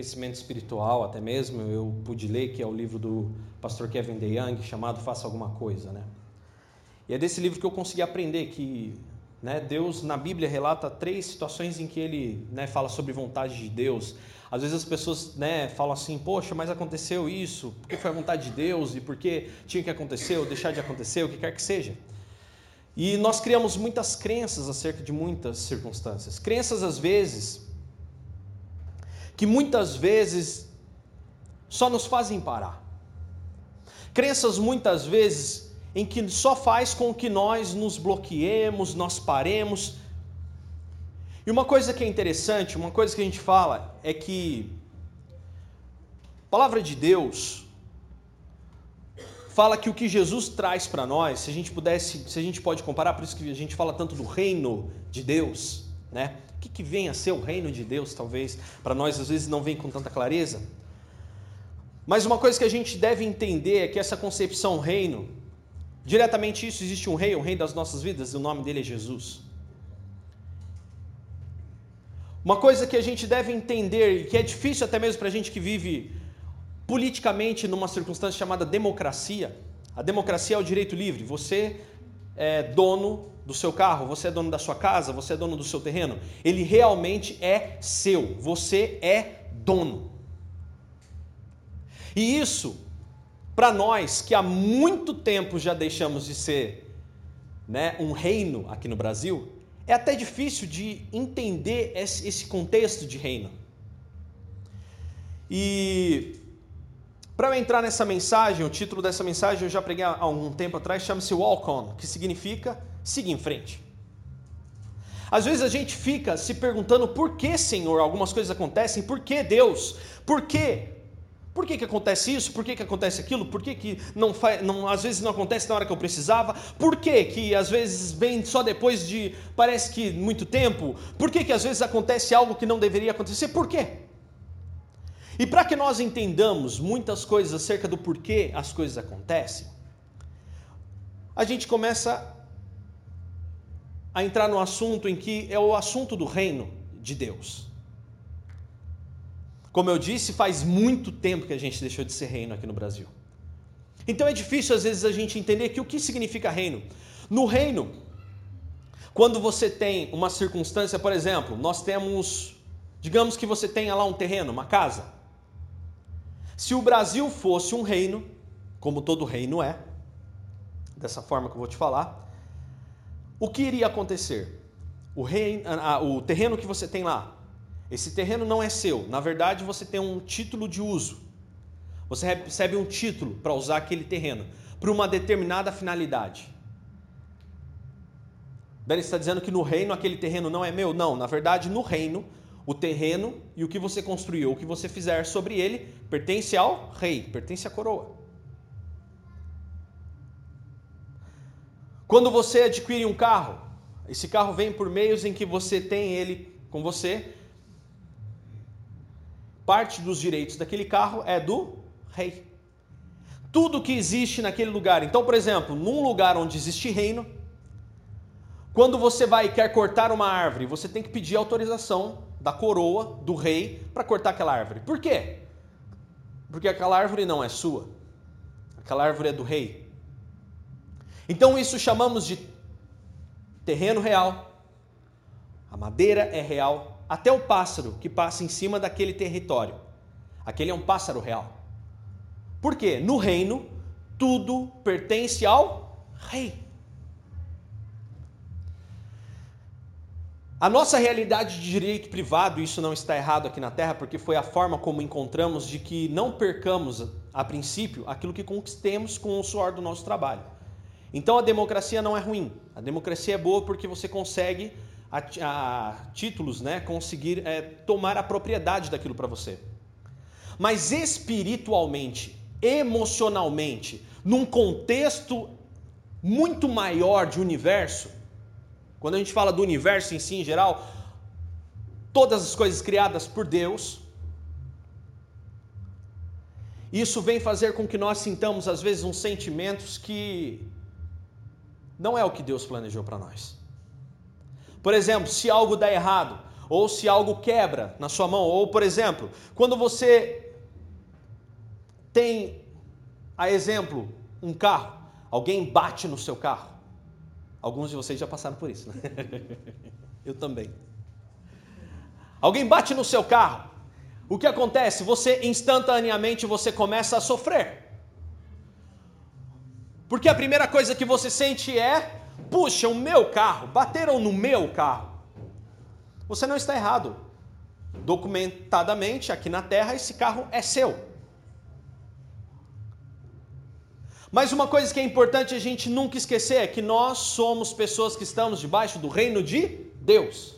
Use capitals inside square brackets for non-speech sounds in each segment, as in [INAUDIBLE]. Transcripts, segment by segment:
crescimento espiritual, até mesmo, eu pude ler, que é o livro do pastor Kevin DeYoung, chamado Faça Alguma Coisa, né? E é desse livro que eu consegui aprender que né, Deus, na Bíblia, relata três situações em que ele né, fala sobre vontade de Deus. Às vezes as pessoas né, falam assim, poxa, mas aconteceu isso, porque foi a vontade de Deus e porque tinha que acontecer ou deixar de acontecer, o que quer que seja. E nós criamos muitas crenças acerca de muitas circunstâncias. Crenças, às vezes, que muitas vezes só nos fazem parar. Crenças, muitas vezes, em que só faz com que nós nos bloqueemos, nós paremos. E uma coisa que é interessante, uma coisa que a gente fala é que a palavra de Deus fala que o que Jesus traz para nós, se a gente pudesse, se a gente pode comparar, por isso que a gente fala tanto do reino de Deus, né? O que, que vem a ser o reino de Deus, talvez, para nós às vezes não vem com tanta clareza. Mas uma coisa que a gente deve entender é que essa concepção reino, diretamente isso, existe um rei, um rei das nossas vidas, e o nome dele é Jesus. Uma coisa que a gente deve entender, e que é difícil até mesmo para a gente que vive politicamente numa circunstância chamada democracia. A democracia é o direito livre. Você é dono do seu carro, você é dono da sua casa, você é dono do seu terreno. Ele realmente é seu. Você é dono. E isso, para nós que há muito tempo já deixamos de ser né, um reino aqui no Brasil, é até difícil de entender esse contexto de reino. E para eu entrar nessa mensagem, o título dessa mensagem eu já preguei há um tempo atrás, chama-se Walk On, que significa seguir em frente. Às vezes a gente fica se perguntando por que, Senhor, algumas coisas acontecem, por que Deus? Por quê? Por que, que acontece isso? Por que, que acontece aquilo? Por que, que não, faz, não às vezes não acontece na hora que eu precisava? Por que, que às vezes vem só depois de parece que muito tempo? Por que, que às vezes acontece algo que não deveria acontecer? Por quê? E para que nós entendamos muitas coisas acerca do porquê as coisas acontecem, a gente começa a entrar no assunto em que é o assunto do reino de Deus. Como eu disse, faz muito tempo que a gente deixou de ser reino aqui no Brasil. Então é difícil às vezes a gente entender que o que significa reino. No reino, quando você tem uma circunstância, por exemplo, nós temos, digamos que você tenha lá um terreno, uma casa. Se o Brasil fosse um reino, como todo reino é, dessa forma que eu vou te falar, o que iria acontecer? O, reino, o terreno que você tem lá, esse terreno não é seu. Na verdade, você tem um título de uso. Você recebe um título para usar aquele terreno para uma determinada finalidade. Daí está dizendo que no reino aquele terreno não é meu? Não, na verdade, no reino, o terreno e o que você construiu, o que você fizer sobre ele, pertence ao rei, pertence à coroa. Quando você adquire um carro, esse carro vem por meios em que você tem ele com você parte dos direitos daquele carro é do rei. Tudo que existe naquele lugar. Então, por exemplo, num lugar onde existe reino, quando você vai e quer cortar uma árvore, você tem que pedir autorização da coroa, do rei, para cortar aquela árvore. Por quê? Porque aquela árvore não é sua. Aquela árvore é do rei. Então, isso chamamos de terreno real. A madeira é real, até o pássaro que passa em cima daquele território. Aquele é um pássaro real. Por quê? No reino, tudo pertence ao rei. A nossa realidade de direito privado, isso não está errado aqui na Terra, porque foi a forma como encontramos de que não percamos, a princípio, aquilo que conquistemos com o suor do nosso trabalho. Então a democracia não é ruim. A democracia é boa porque você consegue a, a títulos, né, conseguir é, tomar a propriedade daquilo para você. Mas espiritualmente, emocionalmente, num contexto muito maior de universo, quando a gente fala do universo em si em geral, todas as coisas criadas por Deus, isso vem fazer com que nós sintamos às vezes uns sentimentos que não é o que Deus planejou para nós. Por exemplo, se algo dá errado, ou se algo quebra na sua mão, ou por exemplo, quando você tem, a exemplo, um carro, alguém bate no seu carro. Alguns de vocês já passaram por isso, né? [LAUGHS] Eu também. Alguém bate no seu carro. O que acontece? Você instantaneamente você começa a sofrer. Porque a primeira coisa que você sente é: puxa, o meu carro, bateram no meu carro. Você não está errado. Documentadamente, aqui na Terra, esse carro é seu. Mas uma coisa que é importante a gente nunca esquecer é que nós somos pessoas que estamos debaixo do reino de Deus.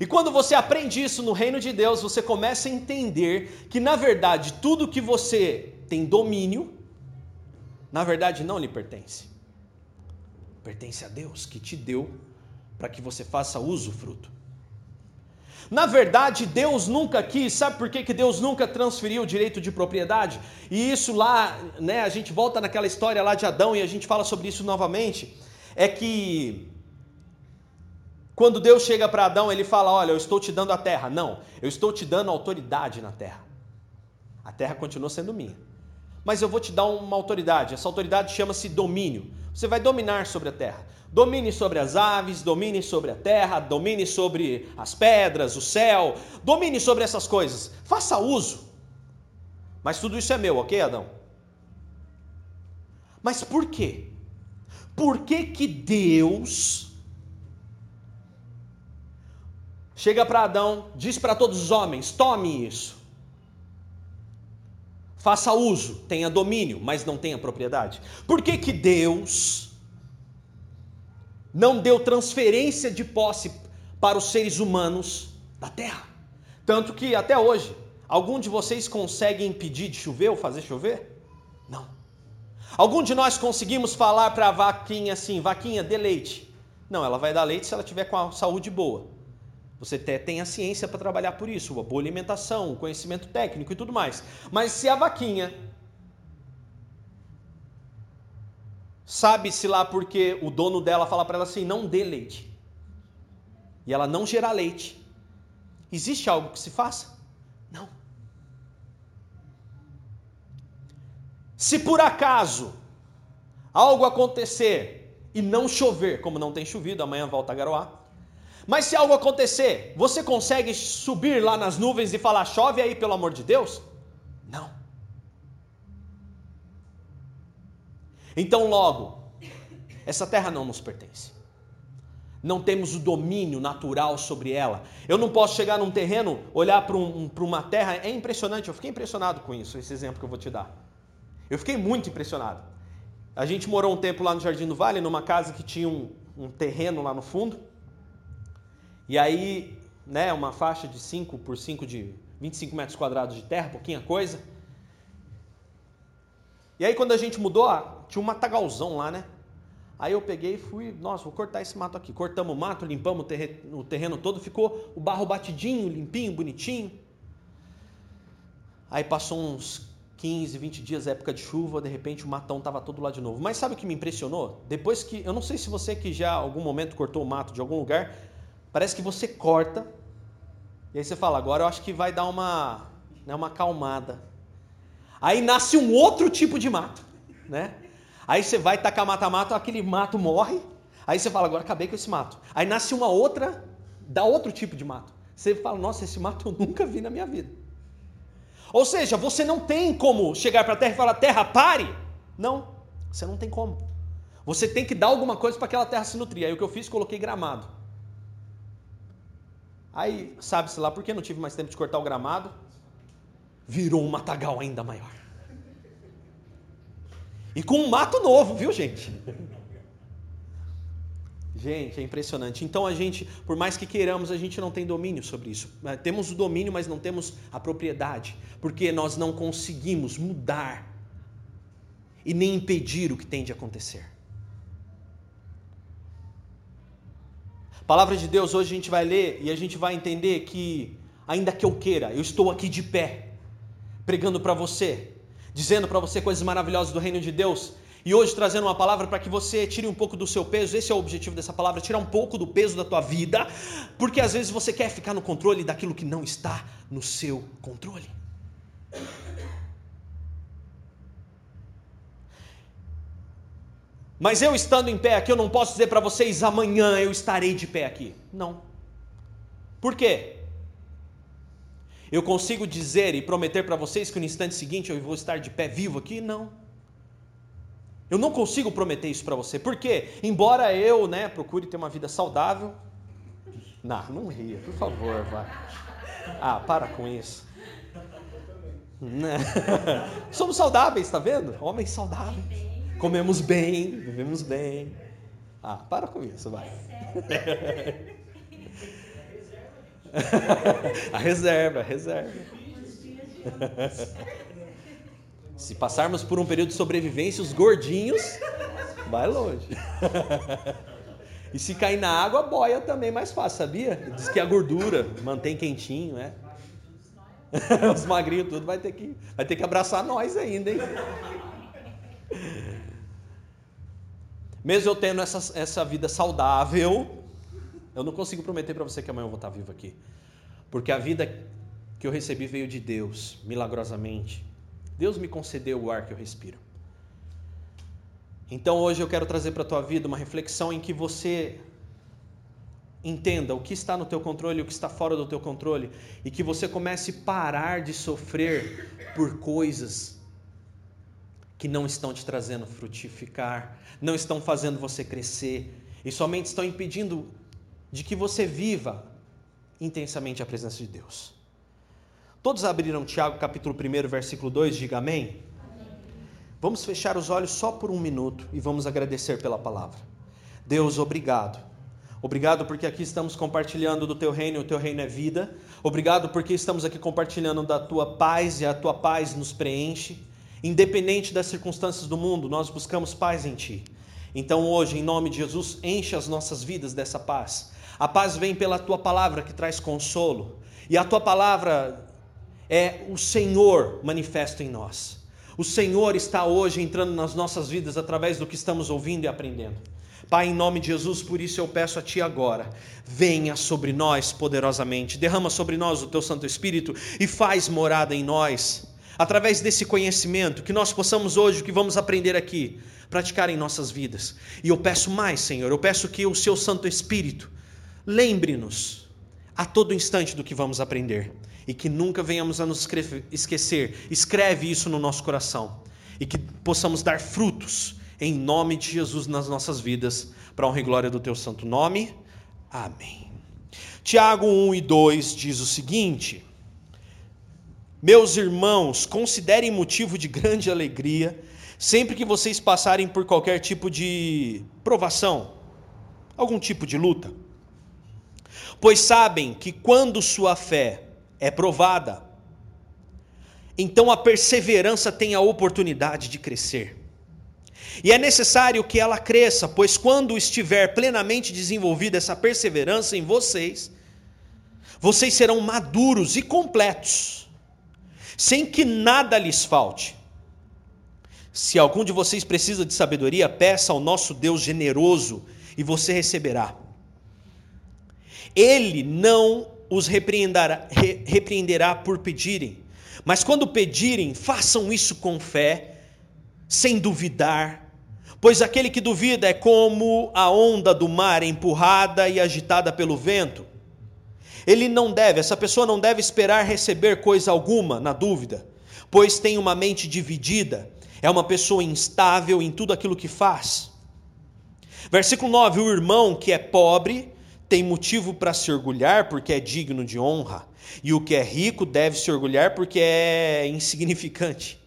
E quando você aprende isso no reino de Deus, você começa a entender que, na verdade, tudo que você tem domínio, na verdade não lhe pertence. Pertence a Deus que te deu para que você faça uso fruto. Na verdade, Deus nunca quis, sabe por que, que Deus nunca transferiu o direito de propriedade? E isso lá, né, a gente volta naquela história lá de Adão e a gente fala sobre isso novamente. É que quando Deus chega para Adão, ele fala: Olha, eu estou te dando a terra. Não, eu estou te dando autoridade na terra. A terra continua sendo minha mas eu vou te dar uma autoridade. Essa autoridade chama-se domínio. Você vai dominar sobre a terra. Domine sobre as aves, domine sobre a terra, domine sobre as pedras, o céu, domine sobre essas coisas. Faça uso. Mas tudo isso é meu, ok, Adão? Mas por quê? Por que que Deus chega para Adão, diz para todos os homens: tome isso. Faça uso, tenha domínio, mas não tenha propriedade. Por que, que Deus não deu transferência de posse para os seres humanos da terra? Tanto que até hoje, algum de vocês consegue impedir de chover ou fazer chover? Não. Algum de nós conseguimos falar para a vaquinha assim, vaquinha, dê leite. Não, ela vai dar leite se ela tiver com a saúde boa. Você tem a ciência para trabalhar por isso, a boa alimentação, o conhecimento técnico e tudo mais. Mas se a vaquinha sabe-se lá porque o dono dela fala para ela assim: não dê leite, e ela não gerar leite, existe algo que se faça? Não. Se por acaso algo acontecer e não chover, como não tem chovido, amanhã volta a garoar mas se algo acontecer, você consegue subir lá nas nuvens e falar: chove aí, pelo amor de Deus? Não. Então, logo, essa terra não nos pertence. Não temos o domínio natural sobre ela. Eu não posso chegar num terreno, olhar para um, uma terra. É impressionante, eu fiquei impressionado com isso, esse exemplo que eu vou te dar. Eu fiquei muito impressionado. A gente morou um tempo lá no Jardim do Vale, numa casa que tinha um, um terreno lá no fundo. E aí, né, uma faixa de 5 por 5 de 25 metros quadrados de terra, pouquinha coisa. E aí quando a gente mudou, tinha um matagalzão lá, né? Aí eu peguei e fui, nossa, vou cortar esse mato aqui. Cortamos o mato, limpamos o terreno, o terreno todo, ficou o barro batidinho, limpinho, bonitinho. Aí passou uns 15, 20 dias, época de chuva, de repente o matão estava todo lá de novo. Mas sabe o que me impressionou? Depois que, eu não sei se você que já algum momento cortou o mato de algum lugar, Parece que você corta, e aí você fala, agora eu acho que vai dar uma, né, uma acalmada. Aí nasce um outro tipo de mato, né? Aí você vai tacar mata-mato, aquele mato morre. Aí você fala, agora acabei com esse mato. Aí nasce uma outra, dá outro tipo de mato. Você fala, nossa, esse mato eu nunca vi na minha vida. Ou seja, você não tem como chegar para a terra e falar, terra, pare. Não, você não tem como. Você tem que dar alguma coisa para aquela terra se nutrir. Aí o que eu fiz, coloquei gramado. Aí, sabe-se lá, porque não tive mais tempo de cortar o gramado, virou um matagal ainda maior. E com um mato novo, viu, gente? Gente, é impressionante. Então a gente, por mais que queiramos, a gente não tem domínio sobre isso. É, temos o domínio, mas não temos a propriedade, porque nós não conseguimos mudar e nem impedir o que tem de acontecer. Palavra de Deus, hoje a gente vai ler e a gente vai entender que, ainda que eu queira, eu estou aqui de pé, pregando para você, dizendo para você coisas maravilhosas do reino de Deus, E hoje trazendo uma palavra para que você tire um pouco do seu peso, esse é o objetivo dessa palavra, tirar um pouco do peso da tua vida, porque às vezes você quer ficar no controle daquilo que não está no seu controle. Mas eu estando em pé aqui, eu não posso dizer para vocês amanhã eu estarei de pé aqui. Não. Por quê? Eu consigo dizer e prometer para vocês que no instante seguinte eu vou estar de pé vivo aqui? Não. Eu não consigo prometer isso para você, porque embora eu, né, procure ter uma vida saudável, não, não ria, por favor, vai. Ah, para com isso. [LAUGHS] Somos saudáveis, está vendo? Homens saudáveis. Comemos bem, vivemos bem. Ah, para com isso, vai. a reserva, a reserva. Se passarmos por um período de sobrevivência, os gordinhos vai longe. e se cair na água, boia também mais fácil, sabia? Diz que a gordura mantém quentinho, né? os magrinhos tudo vai ter que vai ter que abraçar nós ainda, hein? Mesmo eu tendo essa, essa vida saudável, eu não consigo prometer para você que amanhã eu vou estar vivo aqui. Porque a vida que eu recebi veio de Deus, milagrosamente. Deus me concedeu o ar que eu respiro. Então hoje eu quero trazer para a tua vida uma reflexão em que você entenda o que está no teu controle e o que está fora do teu controle e que você comece a parar de sofrer por coisas que não estão te trazendo frutificar, não estão fazendo você crescer e somente estão impedindo de que você viva intensamente a presença de Deus. Todos abriram Tiago capítulo 1, versículo 2, diga amém. Vamos fechar os olhos só por um minuto e vamos agradecer pela palavra. Deus, obrigado. Obrigado porque aqui estamos compartilhando do teu reino, o teu reino é vida. Obrigado porque estamos aqui compartilhando da tua paz e a tua paz nos preenche. Independente das circunstâncias do mundo, nós buscamos paz em ti. Então hoje, em nome de Jesus, enche as nossas vidas dessa paz. A paz vem pela tua palavra que traz consolo. E a tua palavra é o Senhor manifesto em nós. O Senhor está hoje entrando nas nossas vidas através do que estamos ouvindo e aprendendo. Pai, em nome de Jesus, por isso eu peço a Ti agora, venha sobre nós poderosamente, derrama sobre nós o Teu Santo Espírito e faz morada em nós, através desse conhecimento, que nós possamos hoje, o que vamos aprender aqui, praticar em nossas vidas. E eu peço mais, Senhor, eu peço que o Seu Santo Espírito lembre-nos a todo instante do que vamos aprender e que nunca venhamos a nos esquecer. Escreve isso no nosso coração e que possamos dar frutos em nome de Jesus nas nossas vidas, para honra e glória do teu santo nome. Amém. Tiago 1 e 2 diz o seguinte: Meus irmãos, considerem motivo de grande alegria sempre que vocês passarem por qualquer tipo de provação, algum tipo de luta. Pois sabem que quando sua fé é provada, então a perseverança tem a oportunidade de crescer. E é necessário que ela cresça, pois quando estiver plenamente desenvolvida essa perseverança em vocês, vocês serão maduros e completos, sem que nada lhes falte. Se algum de vocês precisa de sabedoria, peça ao nosso Deus generoso e você receberá. Ele não os repreenderá, re, repreenderá por pedirem. Mas quando pedirem, façam isso com fé, sem duvidar, pois aquele que duvida é como a onda do mar empurrada e agitada pelo vento. Ele não deve, essa pessoa não deve esperar receber coisa alguma na dúvida, pois tem uma mente dividida, é uma pessoa instável em tudo aquilo que faz. Versículo 9: O irmão que é pobre tem motivo para se orgulhar porque é digno de honra, e o que é rico deve se orgulhar porque é insignificante.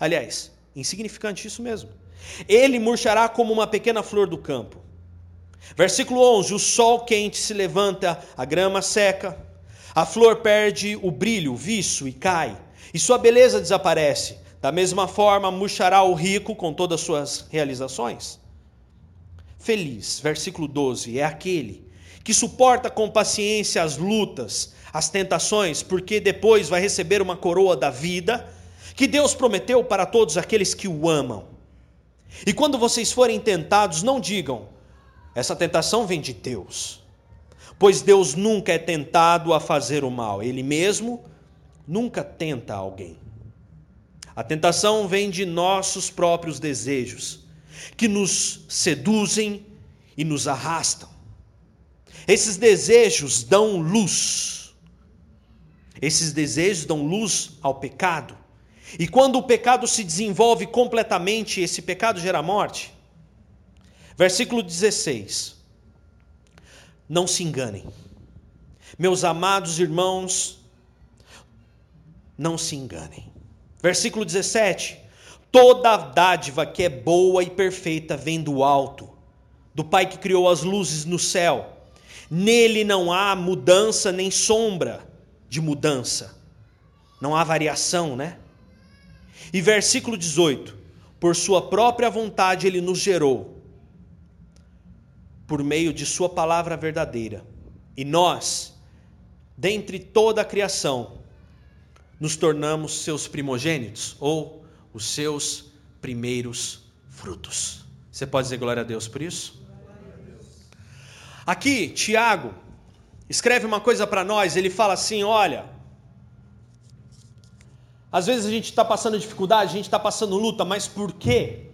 Aliás, insignificante, isso mesmo. Ele murchará como uma pequena flor do campo. Versículo 11: O sol quente se levanta, a grama seca, a flor perde o brilho, o viço e cai, e sua beleza desaparece. Da mesma forma, murchará o rico com todas as suas realizações. Feliz, versículo 12, é aquele que suporta com paciência as lutas, as tentações, porque depois vai receber uma coroa da vida que Deus prometeu para todos aqueles que o amam. E quando vocês forem tentados, não digam: essa tentação vem de Deus. Pois Deus nunca é tentado a fazer o mal, ele mesmo nunca tenta alguém. A tentação vem de nossos próprios desejos, que nos seduzem e nos arrastam. Esses desejos dão luz. Esses desejos dão luz ao pecado. E quando o pecado se desenvolve completamente, esse pecado gera morte. Versículo 16. Não se enganem. Meus amados irmãos, não se enganem. Versículo 17: Toda dádiva que é boa e perfeita vem do alto, do Pai que criou as luzes no céu. Nele não há mudança nem sombra de mudança. Não há variação, né? E versículo 18: Por sua própria vontade ele nos gerou, por meio de sua palavra verdadeira. E nós, dentre toda a criação, nos tornamos seus primogênitos ou os seus primeiros frutos. Você pode dizer glória a Deus por isso? Aqui, Tiago escreve uma coisa para nós, ele fala assim: olha, às vezes a gente está passando dificuldade, a gente está passando luta, mas por quê?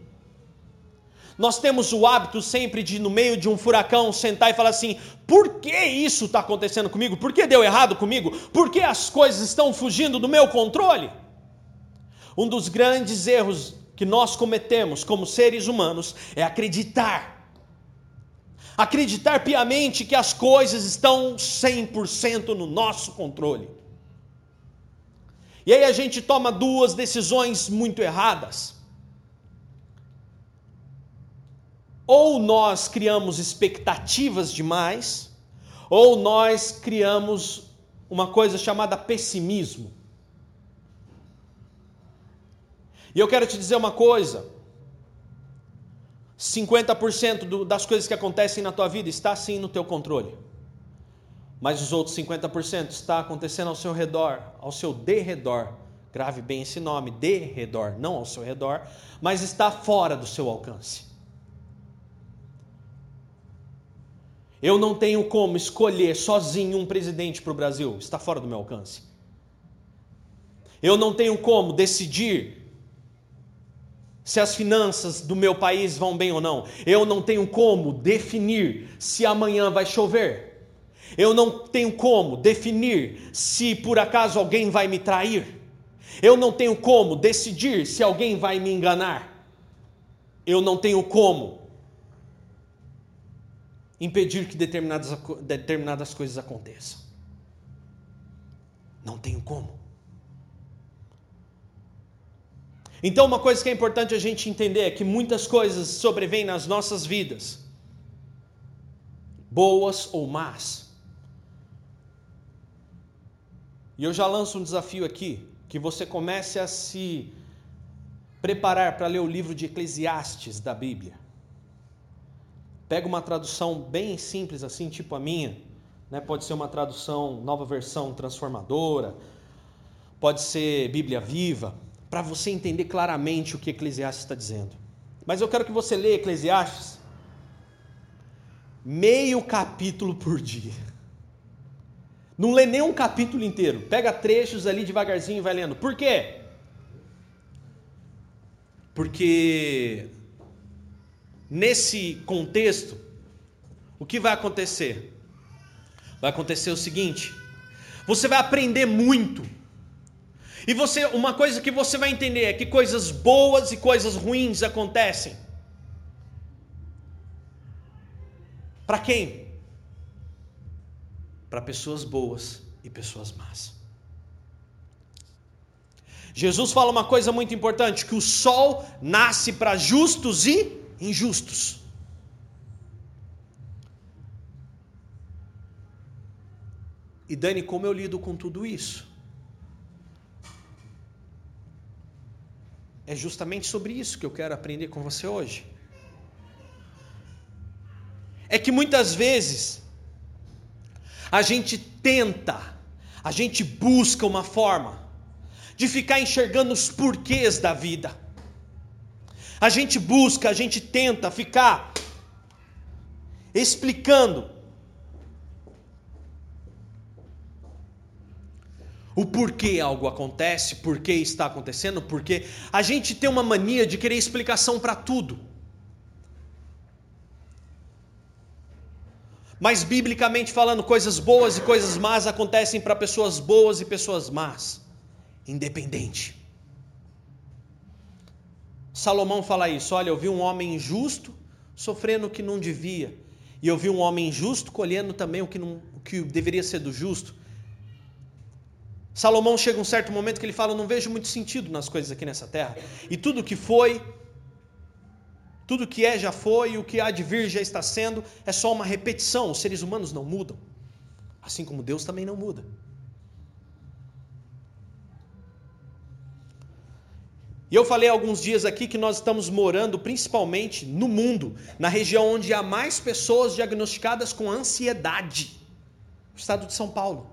Nós temos o hábito sempre de, no meio de um furacão, sentar e falar assim: por que isso está acontecendo comigo? Por que deu errado comigo? Por que as coisas estão fugindo do meu controle? Um dos grandes erros que nós cometemos como seres humanos é acreditar. Acreditar piamente que as coisas estão 100% no nosso controle. E aí a gente toma duas decisões muito erradas. Ou nós criamos expectativas demais, ou nós criamos uma coisa chamada pessimismo. E eu quero te dizer uma coisa: 50% do, das coisas que acontecem na tua vida está sim no teu controle. Mas os outros 50% está acontecendo ao seu redor, ao seu derredor. Grave bem esse nome, derredor, não ao seu redor, mas está fora do seu alcance. Eu não tenho como escolher sozinho um presidente para o Brasil, está fora do meu alcance. Eu não tenho como decidir se as finanças do meu país vão bem ou não. Eu não tenho como definir se amanhã vai chover. Eu não tenho como definir se por acaso alguém vai me trair. Eu não tenho como decidir se alguém vai me enganar. Eu não tenho como impedir que determinadas, determinadas coisas aconteçam. Não tenho como. Então, uma coisa que é importante a gente entender é que muitas coisas sobrevêm nas nossas vidas, boas ou más. E eu já lanço um desafio aqui, que você comece a se preparar para ler o livro de Eclesiastes da Bíblia. Pega uma tradução bem simples assim, tipo a minha, né? Pode ser uma tradução, nova versão transformadora, pode ser Bíblia Viva, para você entender claramente o que Eclesiastes está dizendo. Mas eu quero que você leia Eclesiastes meio capítulo por dia. Não lê nem um capítulo inteiro. Pega trechos ali devagarzinho e vai lendo. Por quê? Porque nesse contexto, o que vai acontecer? Vai acontecer o seguinte: você vai aprender muito. E você, uma coisa que você vai entender é que coisas boas e coisas ruins acontecem. Para quem? Para pessoas boas e pessoas más. Jesus fala uma coisa muito importante: que o sol nasce para justos e injustos. E Dani, como eu lido com tudo isso? É justamente sobre isso que eu quero aprender com você hoje. É que muitas vezes a gente tenta, a gente busca uma forma de ficar enxergando os porquês da vida A gente busca, a gente tenta ficar explicando o porquê algo acontece, porquê está acontecendo, porque a gente tem uma mania de querer explicação para tudo. Mas biblicamente falando, coisas boas e coisas más acontecem para pessoas boas e pessoas más, independente. Salomão fala isso: olha, eu vi um homem justo sofrendo o que não devia, e eu vi um homem justo colhendo também o que, não, o que deveria ser do justo. Salomão chega um certo momento que ele fala: Não vejo muito sentido nas coisas aqui nessa terra. E tudo que foi, tudo que é já foi, e o que há de vir já está sendo, é só uma repetição. Os seres humanos não mudam, assim como Deus também não muda. E eu falei alguns dias aqui que nós estamos morando principalmente no mundo, na região onde há mais pessoas diagnosticadas com ansiedade. O estado de São Paulo.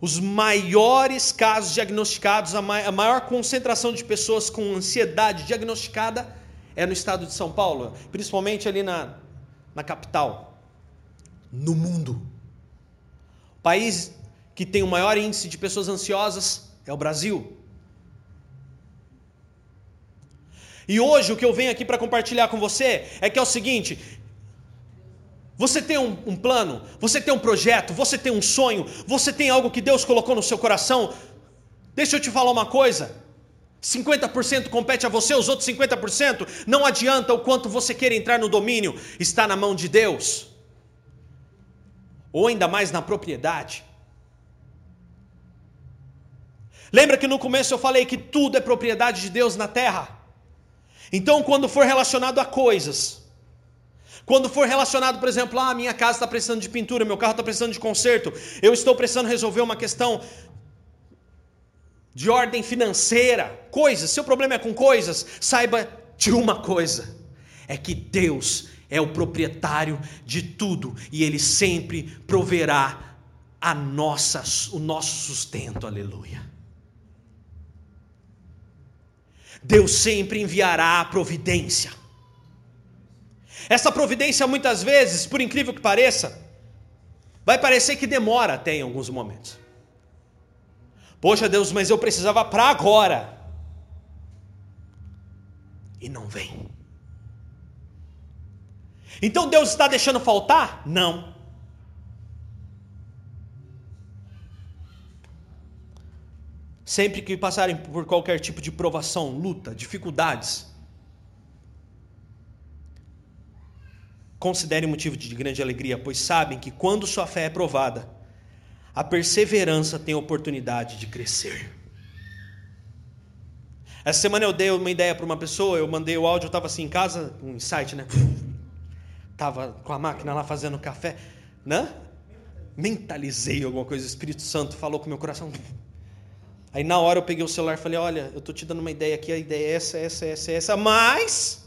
Os maiores casos diagnosticados, a maior concentração de pessoas com ansiedade diagnosticada é no estado de São Paulo, principalmente ali na, na capital. No mundo. O país que tem o maior índice de pessoas ansiosas é o Brasil. E hoje o que eu venho aqui para compartilhar com você é que é o seguinte: você tem um, um, plano, você tem um projeto, você tem um sonho, você tem algo que Deus colocou no seu coração. Deixa eu te falar uma coisa: 50% compete a você, os outros 50% não adianta o quanto você queira entrar no domínio, está na mão de Deus, ou ainda mais na propriedade. Lembra que no começo eu falei que tudo é propriedade de Deus na terra? Então, quando for relacionado a coisas, quando for relacionado, por exemplo, ah, minha casa está precisando de pintura, meu carro está precisando de conserto, eu estou precisando resolver uma questão de ordem financeira, coisas, seu problema é com coisas, saiba de uma coisa: é que Deus é o proprietário de tudo e Ele sempre proverá a nossa, o nosso sustento, aleluia. Deus sempre enviará a providência. Essa providência, muitas vezes, por incrível que pareça, vai parecer que demora até em alguns momentos. Poxa Deus, mas eu precisava para agora. E não vem. Então Deus está deixando faltar? Não. Sempre que passarem por qualquer tipo de provação, luta, dificuldades, Considere motivo de grande alegria, pois sabem que quando sua fé é provada, a perseverança tem oportunidade de crescer. Essa semana eu dei uma ideia para uma pessoa, eu mandei o áudio, eu estava assim em casa, um insight, né? Tava com a máquina lá fazendo café, né? Mentalizei alguma coisa, o Espírito Santo falou com meu coração. Aí na hora eu peguei o celular e falei: Olha, eu tô te dando uma ideia aqui, a ideia é essa, essa, essa, essa, mas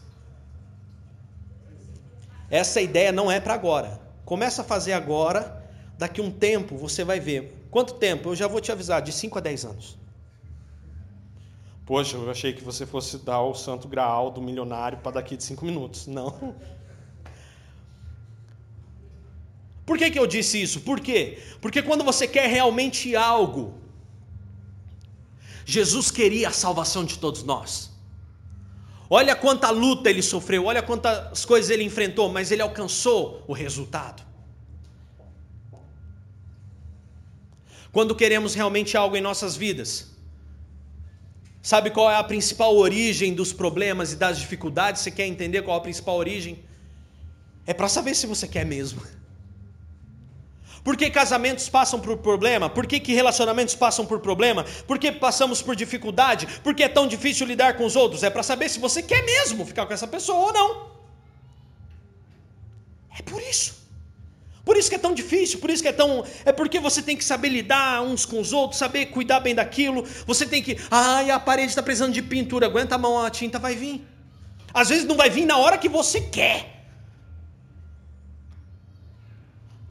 essa ideia não é para agora. Começa a fazer agora, daqui um tempo você vai ver. Quanto tempo? Eu já vou te avisar, de 5 a 10 anos. Poxa, eu achei que você fosse dar o santo graal do milionário para daqui de 5 minutos. Não. Por que, que eu disse isso? Por quê? Porque quando você quer realmente algo, Jesus queria a salvação de todos nós. Olha quanta luta ele sofreu, olha quantas coisas ele enfrentou, mas ele alcançou o resultado. Quando queremos realmente algo em nossas vidas, sabe qual é a principal origem dos problemas e das dificuldades? Você quer entender qual é a principal origem? É para saber se você quer mesmo. [LAUGHS] Por que casamentos passam por problema? Por que, que relacionamentos passam por problema? Por que passamos por dificuldade? Por que é tão difícil lidar com os outros? É para saber se você quer mesmo ficar com essa pessoa ou não. É por isso. Por isso que é tão difícil, por isso que é tão. É porque você tem que saber lidar uns com os outros, saber cuidar bem daquilo. Você tem que. Ai, a parede está precisando de pintura, aguenta a mão, a tinta vai vir. Às vezes não vai vir na hora que você quer.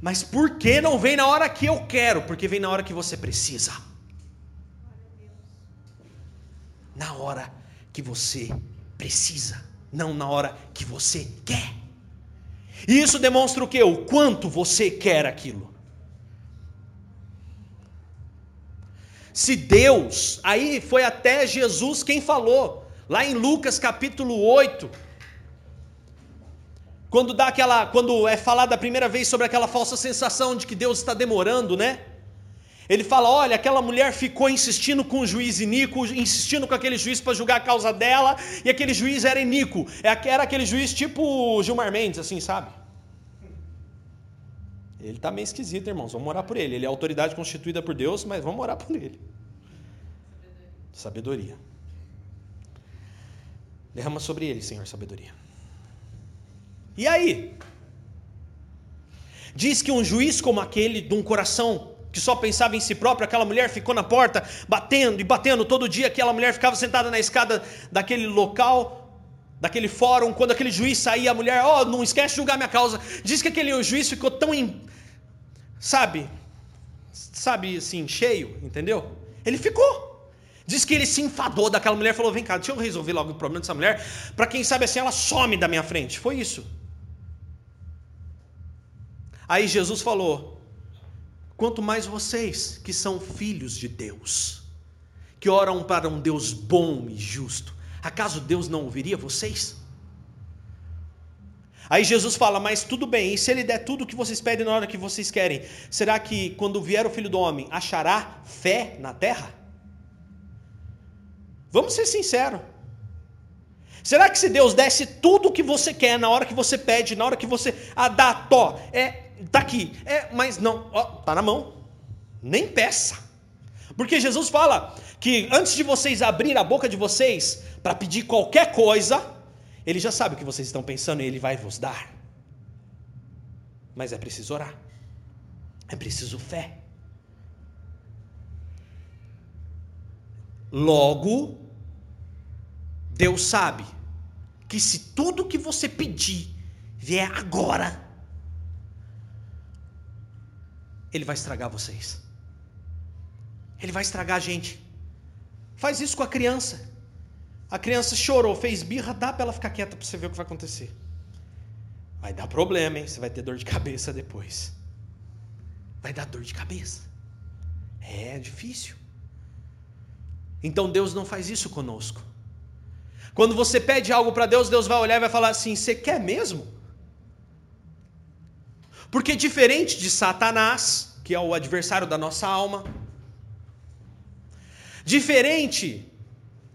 Mas por que não vem na hora que eu quero? Porque vem na hora que você precisa. na hora que você precisa, não na hora que você quer. E isso demonstra o que? O quanto você quer aquilo. Se Deus, aí foi até Jesus quem falou, lá em Lucas capítulo 8, quando dá aquela, quando é falado a primeira vez sobre aquela falsa sensação de que Deus está demorando, né? Ele fala: olha, aquela mulher ficou insistindo com o juiz iníquo, insistindo com aquele juiz para julgar a causa dela, e aquele juiz era iníquo. É era aquele juiz tipo Gilmar Mendes, assim, sabe? Ele está meio esquisito, irmãos. Vamos orar por ele. Ele é autoridade constituída por Deus, mas vamos orar por ele. Sabedoria. Derrama sobre ele, Senhor, sabedoria. E aí? Diz que um juiz como aquele, de um coração que só pensava em si próprio, aquela mulher ficou na porta, batendo e batendo todo dia. Aquela mulher ficava sentada na escada daquele local, daquele fórum. Quando aquele juiz saía, a mulher, ó, oh, não esquece de julgar minha causa. Diz que aquele juiz ficou tão, em, sabe, sabe assim, cheio, entendeu? Ele ficou. Diz que ele se enfadou daquela mulher, falou: vem cá, deixa eu resolver logo o problema dessa mulher, para quem sabe assim ela some da minha frente. Foi isso. Aí Jesus falou: Quanto mais vocês, que são filhos de Deus, que oram para um Deus bom e justo, acaso Deus não ouviria vocês? Aí Jesus fala: Mas tudo bem, e se Ele der tudo o que vocês pedem na hora que vocês querem, será que quando vier o filho do homem achará fé na terra? Vamos ser sinceros. Será que se Deus desse tudo o que você quer na hora que você pede, na hora que você ah, dá, tó, é Está aqui. É, mas não, ó, tá na mão. Nem peça. Porque Jesus fala que antes de vocês abrir a boca de vocês para pedir qualquer coisa, ele já sabe o que vocês estão pensando e ele vai vos dar. Mas é preciso orar. É preciso fé. Logo, Deus sabe que se tudo que você pedir vier agora, ele vai estragar vocês. Ele vai estragar a gente. Faz isso com a criança. A criança chorou, fez birra, dá para ela ficar quieta para você ver o que vai acontecer. Vai dar problema, hein? Você vai ter dor de cabeça depois. Vai dar dor de cabeça. É difícil. Então Deus não faz isso conosco. Quando você pede algo para Deus, Deus vai olhar e vai falar assim: Você quer mesmo? Porque diferente de Satanás, que é o adversário da nossa alma, diferente,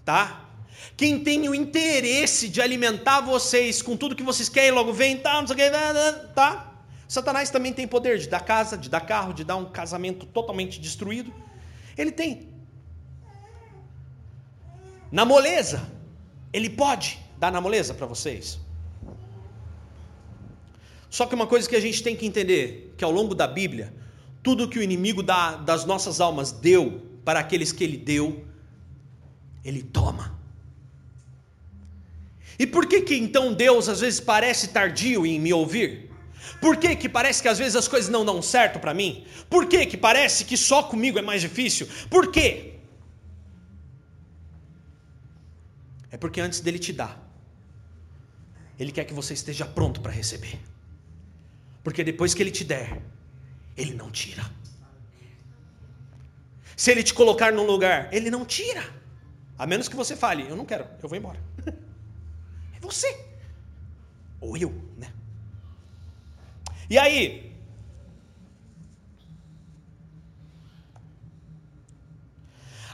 tá? Quem tem o interesse de alimentar vocês com tudo que vocês querem, logo vem, tá, não sei o que, né, né, tá? Satanás também tem poder de dar casa, de dar carro, de dar um casamento totalmente destruído. Ele tem. Na moleza, ele pode dar na moleza para vocês. Só que uma coisa que a gente tem que entender, que ao longo da Bíblia, tudo que o inimigo da, das nossas almas deu para aqueles que ele deu, ele toma. E por que que então Deus às vezes parece tardio em me ouvir? Por que que parece que às vezes as coisas não dão certo para mim? Por que que parece que só comigo é mais difícil? Por quê? É porque antes dele te dar, ele quer que você esteja pronto para receber. Porque depois que ele te der, ele não tira. Se ele te colocar num lugar, ele não tira. A menos que você fale, eu não quero, eu vou embora. [LAUGHS] É você. Ou eu, né? E aí,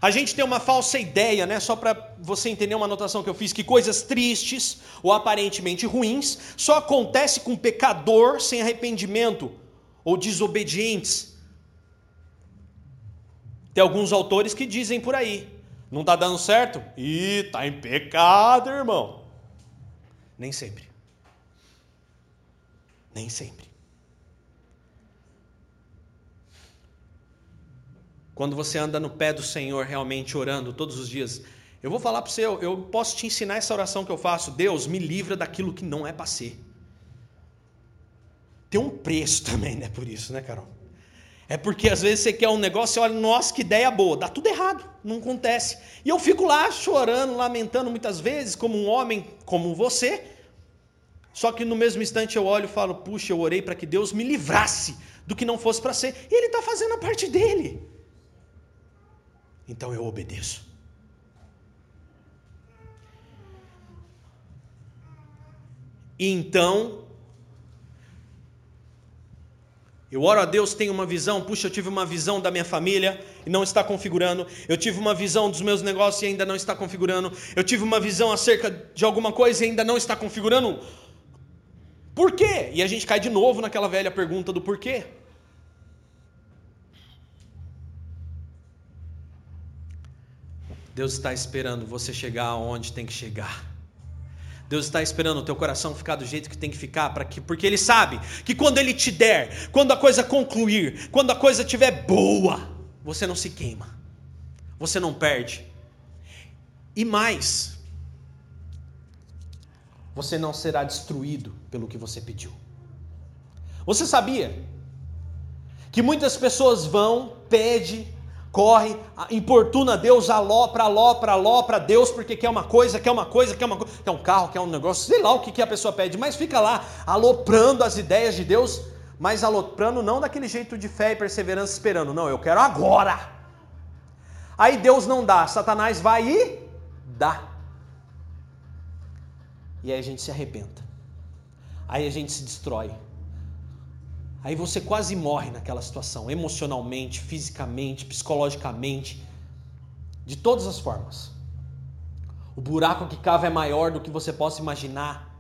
A gente tem uma falsa ideia, né? Só para você entender uma anotação que eu fiz, que coisas tristes ou aparentemente ruins só acontece com pecador sem arrependimento ou desobedientes. Tem alguns autores que dizem por aí, não está dando certo? Ih, tá em pecado, irmão. Nem sempre. Nem sempre. Quando você anda no pé do Senhor realmente orando todos os dias. Eu vou falar para você, eu, posso te ensinar essa oração que eu faço. Deus, me livra daquilo que não é para ser. Tem um preço [LAUGHS] também, né? Por isso, né, Carol? É porque às vezes você quer um negócio e olha, nossa, que ideia boa, dá tudo errado, não acontece. E eu fico lá chorando, lamentando muitas vezes, como um homem como você. Só que no mesmo instante eu olho e falo, puxa, eu orei para que Deus me livrasse do que não fosse para ser. E Ele está fazendo a parte dele. Então eu obedeço. Então eu oro a Deus, tenho uma visão, puxa, eu tive uma visão da minha família e não está configurando. Eu tive uma visão dos meus negócios e ainda não está configurando. Eu tive uma visão acerca de alguma coisa e ainda não está configurando. Por quê? E a gente cai de novo naquela velha pergunta do porquê. Deus está esperando você chegar aonde tem que chegar. Deus está esperando o teu coração ficar do jeito que tem que ficar, para que, porque Ele sabe que quando Ele te der, quando a coisa concluir, quando a coisa estiver boa, você não se queima, você não perde. E mais, você não será destruído pelo que você pediu. Você sabia que muitas pessoas vão, pedem, corre, importuna Deus, alopra, alopra, alopra Deus, porque quer uma coisa, quer uma coisa, quer uma coisa, quer um carro, quer um negócio, sei lá o que, que a pessoa pede, mas fica lá aloprando as ideias de Deus, mas aloprando não daquele jeito de fé e perseverança esperando, não, eu quero agora. Aí Deus não dá, Satanás vai e dá. E aí a gente se arrebenta. Aí a gente se destrói. Aí você quase morre naquela situação, emocionalmente, fisicamente, psicologicamente, de todas as formas. O buraco que cava é maior do que você possa imaginar.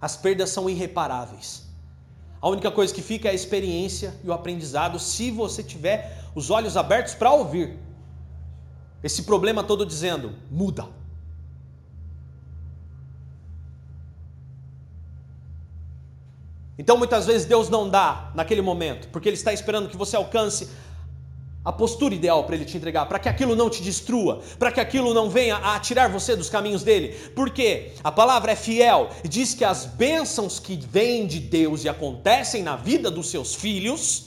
As perdas são irreparáveis. A única coisa que fica é a experiência e o aprendizado, se você tiver os olhos abertos para ouvir esse problema todo dizendo: muda. Então muitas vezes Deus não dá naquele momento, porque Ele está esperando que você alcance a postura ideal para Ele te entregar, para que aquilo não te destrua, para que aquilo não venha a tirar você dos caminhos dele, porque a palavra é fiel e diz que as bênçãos que vêm de Deus e acontecem na vida dos seus filhos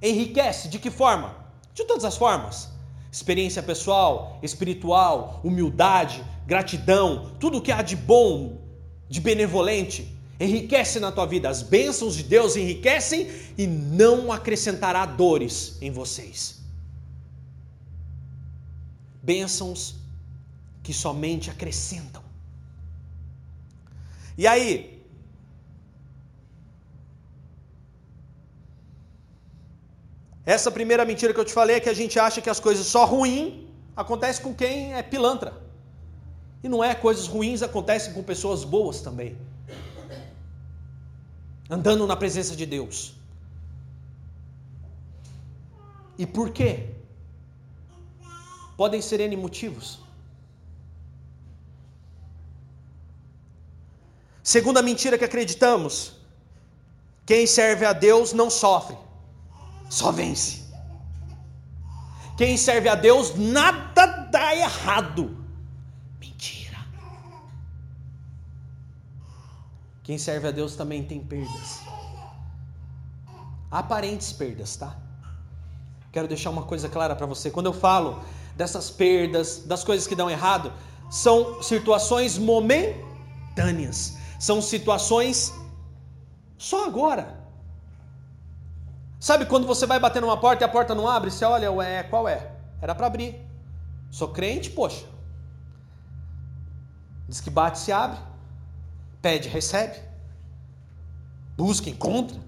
enriquece de que forma? De todas as formas. Experiência pessoal, espiritual, humildade, gratidão, tudo que há de bom, de benevolente, enriquece na tua vida. As bênçãos de Deus enriquecem e não acrescentará dores em vocês. Bênçãos que somente acrescentam. E aí? Essa primeira mentira que eu te falei é que a gente acha que as coisas só ruins acontecem com quem é pilantra. E não é, coisas ruins acontecem com pessoas boas também andando na presença de Deus. E por quê? Podem ser N motivos. Segunda mentira que acreditamos: quem serve a Deus não sofre, só vence. Quem serve a Deus nada dá errado. Quem serve a Deus também tem perdas. Aparentes perdas, tá? Quero deixar uma coisa clara para você. Quando eu falo dessas perdas, das coisas que dão errado, são situações momentâneas. São situações só agora. Sabe quando você vai bater numa porta e a porta não abre? Você olha, ué, qual é? Era para abrir. Sou crente, poxa. Diz que bate se abre. Pede, recebe. Busca, encontra.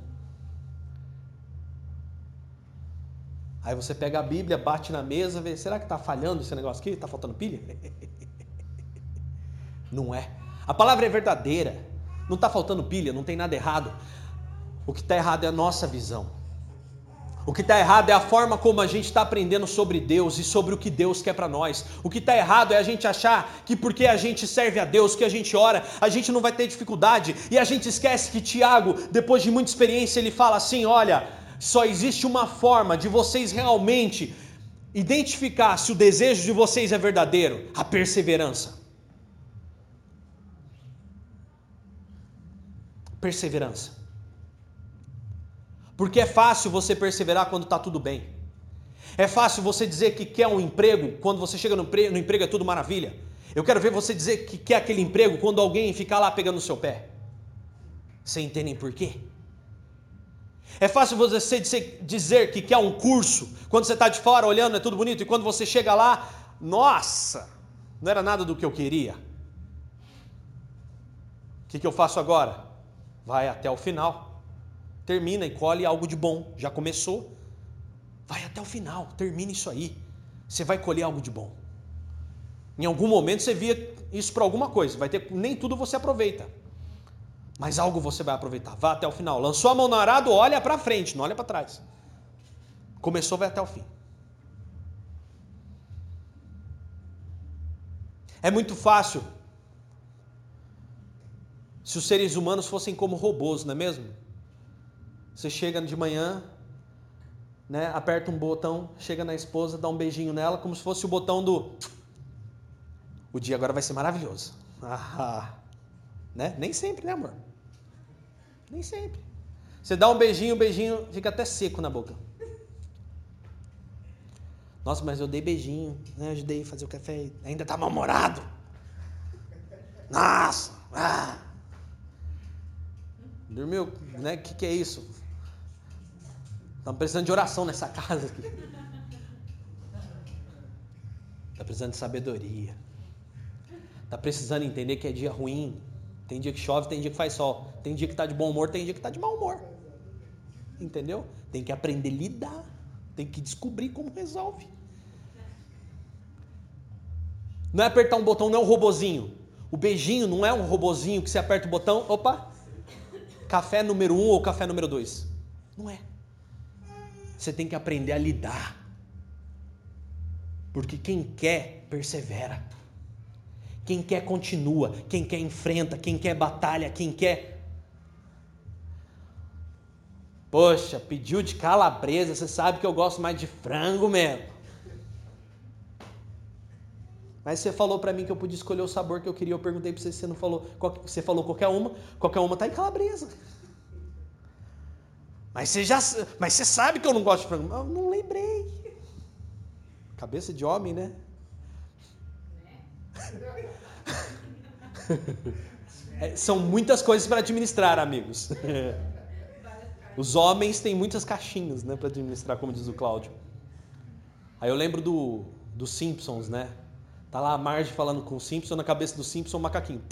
Aí você pega a Bíblia, bate na mesa, vê, será que está falhando esse negócio aqui? Está faltando pilha? [LAUGHS] Não é. A palavra é verdadeira. Não está faltando pilha, não tem nada errado. O que está errado é a nossa visão. O que está errado é a forma como a gente está aprendendo sobre Deus e sobre o que Deus quer para nós. O que está errado é a gente achar que porque a gente serve a Deus, que a gente ora, a gente não vai ter dificuldade. E a gente esquece que Tiago, depois de muita experiência, ele fala assim: olha, só existe uma forma de vocês realmente identificar se o desejo de vocês é verdadeiro: a perseverança. Perseverança. Porque é fácil você perseverar quando está tudo bem. É fácil você dizer que quer um emprego quando você chega no emprego, no emprego é tudo maravilha. Eu quero ver você dizer que quer aquele emprego quando alguém ficar lá pegando no seu pé. Você entendem por quê? É fácil você dizer que quer um curso quando você está de fora olhando, é tudo bonito, e quando você chega lá, nossa, não era nada do que eu queria. O que, que eu faço agora? Vai até o final, termina e colhe algo de bom. Já começou, vai até o final, termina isso aí. Você vai colher algo de bom. Em algum momento você via isso para alguma coisa, vai ter nem tudo você aproveita. Mas algo você vai aproveitar. Vá até o final. Lançou a mão no arado, olha para frente, não olha para trás. Começou, vai até o fim. É muito fácil se os seres humanos fossem como robôs, não é mesmo? Você chega de manhã, né, aperta um botão, chega na esposa, dá um beijinho nela, como se fosse o botão do. O dia agora vai ser maravilhoso. Ah, né? Nem sempre, né, amor? Nem sempre. Você dá um beijinho, o beijinho fica até seco na boca. Nossa, mas eu dei beijinho, né? Ajudei a fazer o café, ainda tá mal-humorado. Nossa! Ah. Dormiu, né? O que, que é isso? Estamos precisando de oração nessa casa aqui. Está precisando de sabedoria. Está precisando entender que é dia ruim. Tem dia que chove, tem dia que faz sol. Tem dia que está de bom humor, tem dia que está de mau humor. Entendeu? Tem que aprender a lidar. Tem que descobrir como resolve. Não é apertar um botão, não é um robozinho. O beijinho não é um robozinho que você aperta o botão, opa, café número um ou café número dois. Não é. Você tem que aprender a lidar. Porque quem quer, persevera. Quem quer continua, quem quer enfrenta, quem quer batalha, quem quer. Poxa, pediu de calabresa, você sabe que eu gosto mais de frango mesmo. Mas você falou para mim que eu podia escolher o sabor que eu queria. Eu perguntei para você se você não falou. Você falou qualquer uma. Qualquer uma tá em calabresa. Mas você já, mas você sabe que eu não gosto de frango. Eu não lembrei. Cabeça de homem, né? [LAUGHS] É, são muitas coisas para administrar, amigos. [LAUGHS] Os homens têm muitas caixinhas, né, para administrar, como diz o Cláudio. Aí eu lembro do dos Simpsons, né? Tá lá a Marge falando com o Simpson, na cabeça do Simpson, um macaquinho. [LAUGHS]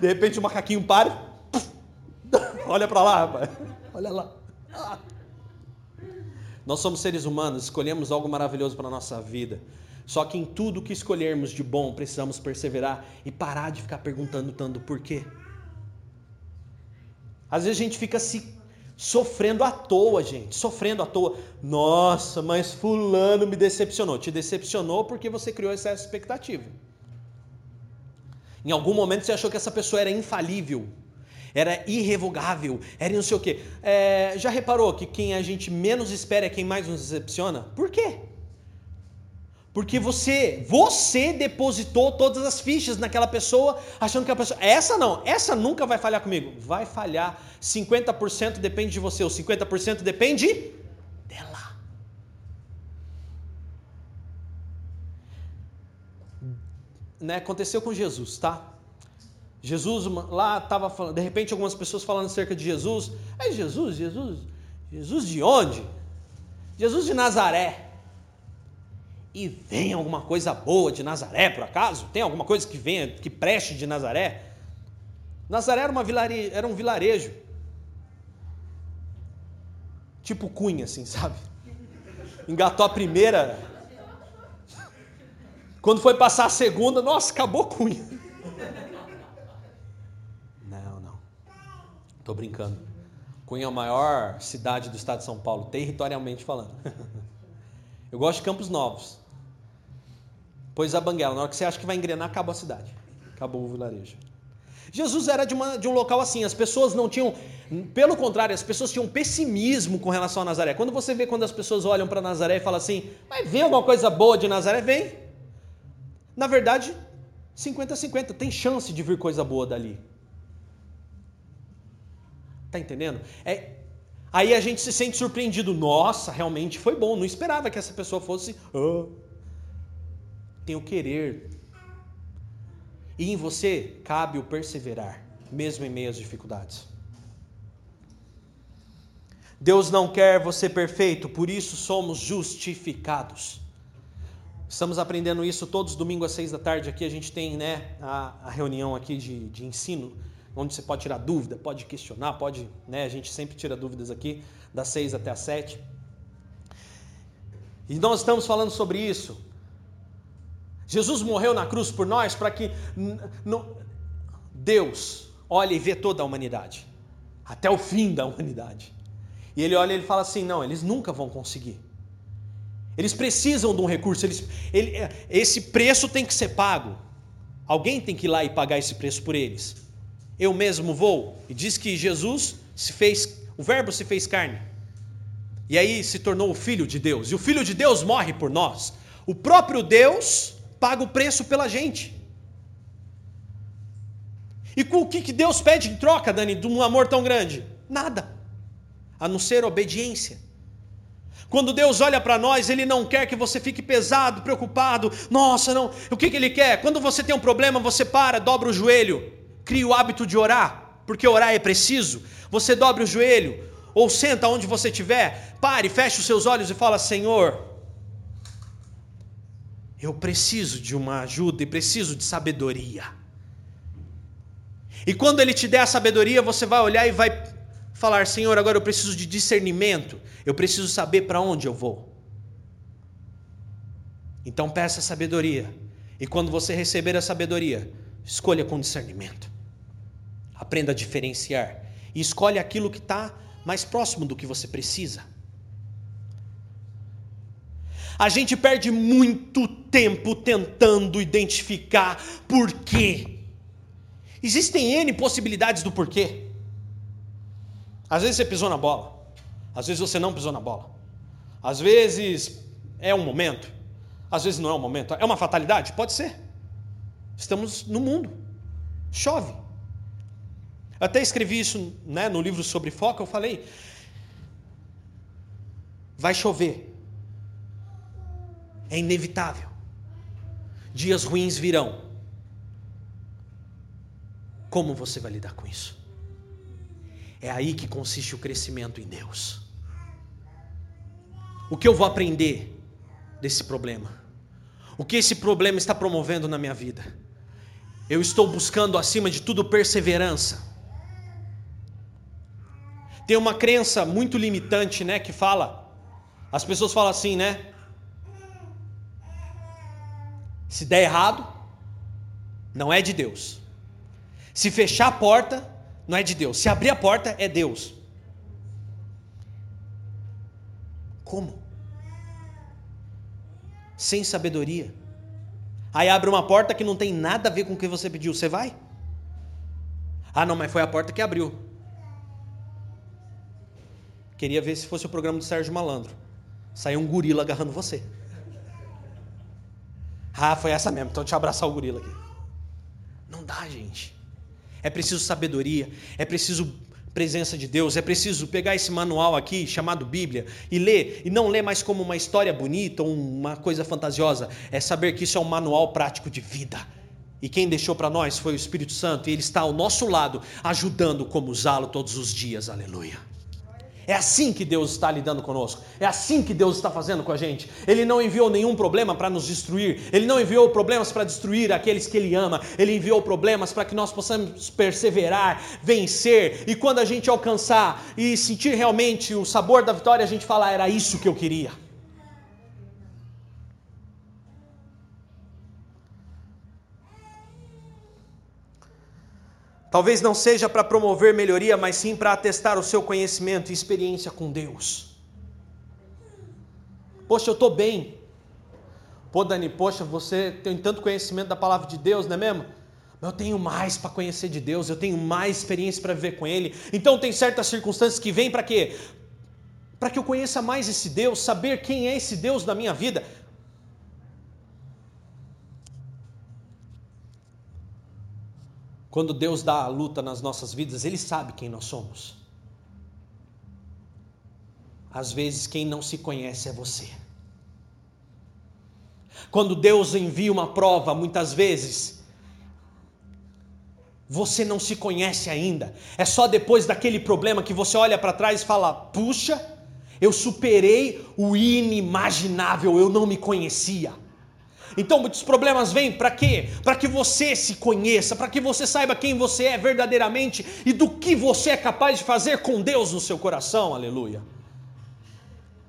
De repente o macaquinho para. Olha para lá, rapaz. Olha lá. Nós somos seres humanos, escolhemos algo maravilhoso para a nossa vida. Só que em tudo que escolhermos de bom, precisamos perseverar e parar de ficar perguntando tanto por quê. Às vezes a gente fica se sofrendo à toa, gente, sofrendo à toa. Nossa, mas fulano me decepcionou. Te decepcionou porque você criou essa expectativa. Em algum momento você achou que essa pessoa era infalível, era irrevogável, era não sei o quê. É, já reparou que quem a gente menos espera é quem mais nos decepciona? Por quê? Porque você, você depositou todas as fichas naquela pessoa, achando que a pessoa, essa não, essa nunca vai falhar comigo. Vai falhar. 50% depende de você, ou 50% depende dela. Né, aconteceu com Jesus, tá? Jesus lá estava falando, de repente algumas pessoas falando acerca de Jesus. É Jesus, Jesus, Jesus de onde? Jesus de Nazaré e vem alguma coisa boa de Nazaré, por acaso? Tem alguma coisa que venha, que preste de Nazaré? Nazaré era, uma vilare... era um vilarejo. Tipo Cunha, assim, sabe? Engatou a primeira. Quando foi passar a segunda, nossa, acabou Cunha. Não, não. Tô brincando. Cunha é a maior cidade do estado de São Paulo, territorialmente falando. [LAUGHS] Eu gosto de Campos Novos. Pois a banguela, na hora que você acha que vai engrenar, acabou a cidade. Acabou o vilarejo. Jesus era de, uma, de um local assim, as pessoas não tinham, pelo contrário, as pessoas tinham pessimismo com relação a Nazaré. Quando você vê quando as pessoas olham para Nazaré e falam assim, vai ver alguma coisa boa de Nazaré? Vem. Na verdade, 50-50, tem chance de vir coisa boa dali. Tá entendendo? É, aí a gente se sente surpreendido. Nossa, realmente foi bom. Não esperava que essa pessoa fosse. Oh. Tem o querer. E em você cabe o perseverar, mesmo em meio às dificuldades. Deus não quer você perfeito, por isso somos justificados. Estamos aprendendo isso todos os domingos às seis da tarde. Aqui a gente tem né, a, a reunião aqui de, de ensino, onde você pode tirar dúvida, pode questionar, pode. Né, a gente sempre tira dúvidas aqui, das seis até as sete. E nós estamos falando sobre isso. Jesus morreu na cruz por nós para que Deus olhe e vê toda a humanidade, até o fim da humanidade. E ele olha e ele fala assim: não, eles nunca vão conseguir. Eles precisam de um recurso, eles, ele, esse preço tem que ser pago. Alguém tem que ir lá e pagar esse preço por eles. Eu mesmo vou. E diz que Jesus se fez, o Verbo se fez carne. E aí se tornou o Filho de Deus. E o Filho de Deus morre por nós. O próprio Deus paga o preço pela gente. E com o que, que Deus pede em troca, Dani, de um amor tão grande? Nada, a não ser obediência. Quando Deus olha para nós, Ele não quer que você fique pesado, preocupado. Nossa, não. O que, que Ele quer? Quando você tem um problema, você para, dobra o joelho, cria o hábito de orar, porque orar é preciso. Você dobra o joelho, ou senta onde você estiver, pare, feche os seus olhos e fala: Senhor, eu preciso de uma ajuda e preciso de sabedoria. E quando Ele te der a sabedoria, você vai olhar e vai falar: Senhor, agora eu preciso de discernimento, eu preciso saber para onde eu vou. Então peça sabedoria, e quando você receber a sabedoria, escolha com discernimento. Aprenda a diferenciar e escolhe aquilo que está mais próximo do que você precisa. A gente perde muito tempo tentando identificar por quê. Existem N possibilidades do porquê. Às vezes você pisou na bola, às vezes você não pisou na bola, às vezes é um momento, às vezes não é um momento. É uma fatalidade? Pode ser. Estamos no mundo, chove. Até escrevi isso né, no livro sobre foco. Eu falei: vai chover, é inevitável, dias ruins virão. Como você vai lidar com isso? É aí que consiste o crescimento em Deus. O que eu vou aprender desse problema? O que esse problema está promovendo na minha vida? Eu estou buscando, acima de tudo, perseverança. Tem uma crença muito limitante, né, que fala, as pessoas falam assim, né? Se der errado, não é de Deus. Se fechar a porta, não é de Deus. Se abrir a porta, é Deus. Como? Sem sabedoria. Aí abre uma porta que não tem nada a ver com o que você pediu. Você vai? Ah, não, mas foi a porta que abriu. Queria ver se fosse o programa do Sérgio Malandro. Saiu um gorila agarrando você. Ah, foi essa mesmo. Então deixa eu abraçar o gorila aqui. Não dá, gente é preciso sabedoria, é preciso presença de Deus, é preciso pegar esse manual aqui chamado Bíblia e ler, e não ler mais como uma história bonita ou uma coisa fantasiosa, é saber que isso é um manual prático de vida. E quem deixou para nós foi o Espírito Santo, e ele está ao nosso lado, ajudando como usá-lo todos os dias. Aleluia. É assim que Deus está lidando conosco. É assim que Deus está fazendo com a gente. Ele não enviou nenhum problema para nos destruir. Ele não enviou problemas para destruir aqueles que Ele ama. Ele enviou problemas para que nós possamos perseverar, vencer. E quando a gente alcançar e sentir realmente o sabor da vitória, a gente fala: era isso que eu queria. Talvez não seja para promover melhoria, mas sim para atestar o seu conhecimento e experiência com Deus. Poxa, eu estou bem. Pô, Dani, poxa, você tem tanto conhecimento da palavra de Deus, não é mesmo? Mas eu tenho mais para conhecer de Deus, eu tenho mais experiência para viver com Ele. Então tem certas circunstâncias que vêm para quê? Para que eu conheça mais esse Deus, saber quem é esse Deus da minha vida. Quando Deus dá a luta nas nossas vidas, Ele sabe quem nós somos. às vezes quem não se conhece é você. Quando Deus envia uma prova, muitas vezes, você não se conhece ainda. É só depois daquele problema que você olha para trás e fala: puxa, eu superei o inimaginável, eu não me conhecia. Então muitos problemas vêm para quê? Para que você se conheça, para que você saiba quem você é verdadeiramente e do que você é capaz de fazer com Deus no seu coração, aleluia.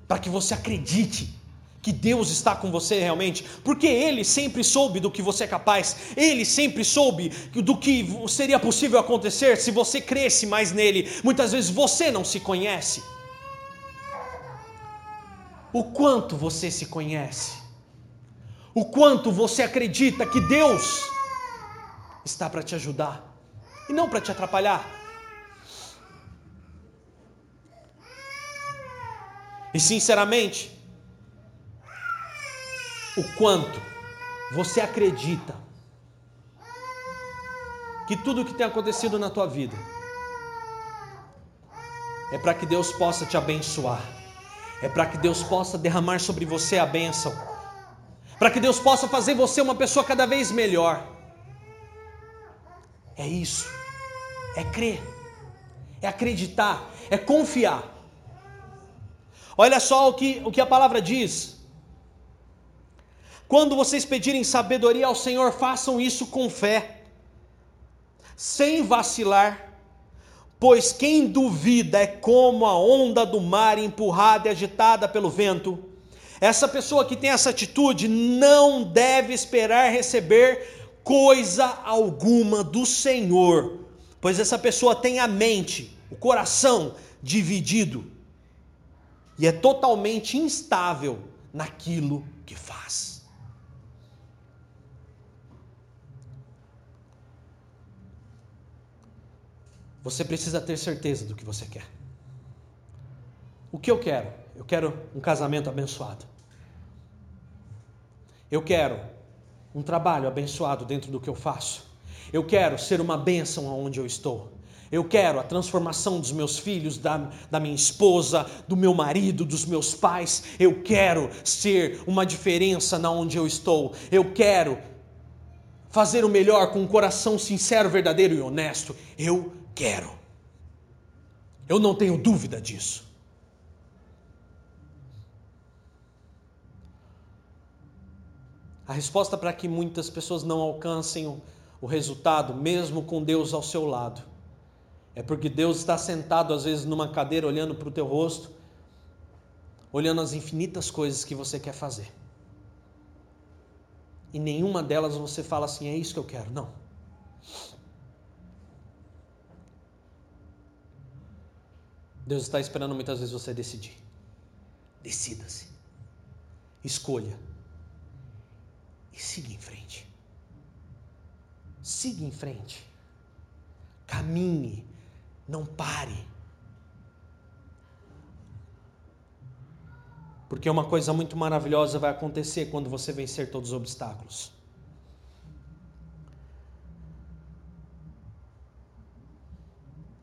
Para que você acredite que Deus está com você realmente, porque Ele sempre soube do que você é capaz, Ele sempre soube do que seria possível acontecer se você cresce mais nele. Muitas vezes você não se conhece. O quanto você se conhece? O quanto você acredita que Deus está para te ajudar e não para te atrapalhar. E sinceramente, o quanto você acredita que tudo o que tem acontecido na tua vida é para que Deus possa te abençoar, é para que Deus possa derramar sobre você a bênção para que Deus possa fazer você uma pessoa cada vez melhor. É isso, é crer, é acreditar, é confiar. Olha só o que, o que a palavra diz. Quando vocês pedirem sabedoria ao Senhor, façam isso com fé, sem vacilar, pois quem duvida é como a onda do mar empurrada e agitada pelo vento. Essa pessoa que tem essa atitude não deve esperar receber coisa alguma do Senhor, pois essa pessoa tem a mente, o coração dividido e é totalmente instável naquilo que faz. Você precisa ter certeza do que você quer. O que eu quero? Eu quero um casamento abençoado. Eu quero um trabalho abençoado dentro do que eu faço. Eu quero ser uma bênção aonde eu estou. Eu quero a transformação dos meus filhos, da, da minha esposa, do meu marido, dos meus pais. Eu quero ser uma diferença na onde eu estou. Eu quero fazer o melhor com um coração sincero, verdadeiro e honesto. Eu quero. Eu não tenho dúvida disso. A resposta para que muitas pessoas não alcancem o, resultado, mesmo com Deus ao seu lado, é porque Deus está sentado às vezes numa cadeira olhando para o teu rosto, olhando as infinitas coisas que você quer fazer. E nenhuma delas você fala assim, é isso que eu quero. Não. Deus está esperando muitas vezes você decidir. Decida-se. Escolha e siga em frente. Siga em frente. Caminhe, não pare. Porque uma coisa muito maravilhosa vai acontecer quando você vencer todos os obstáculos.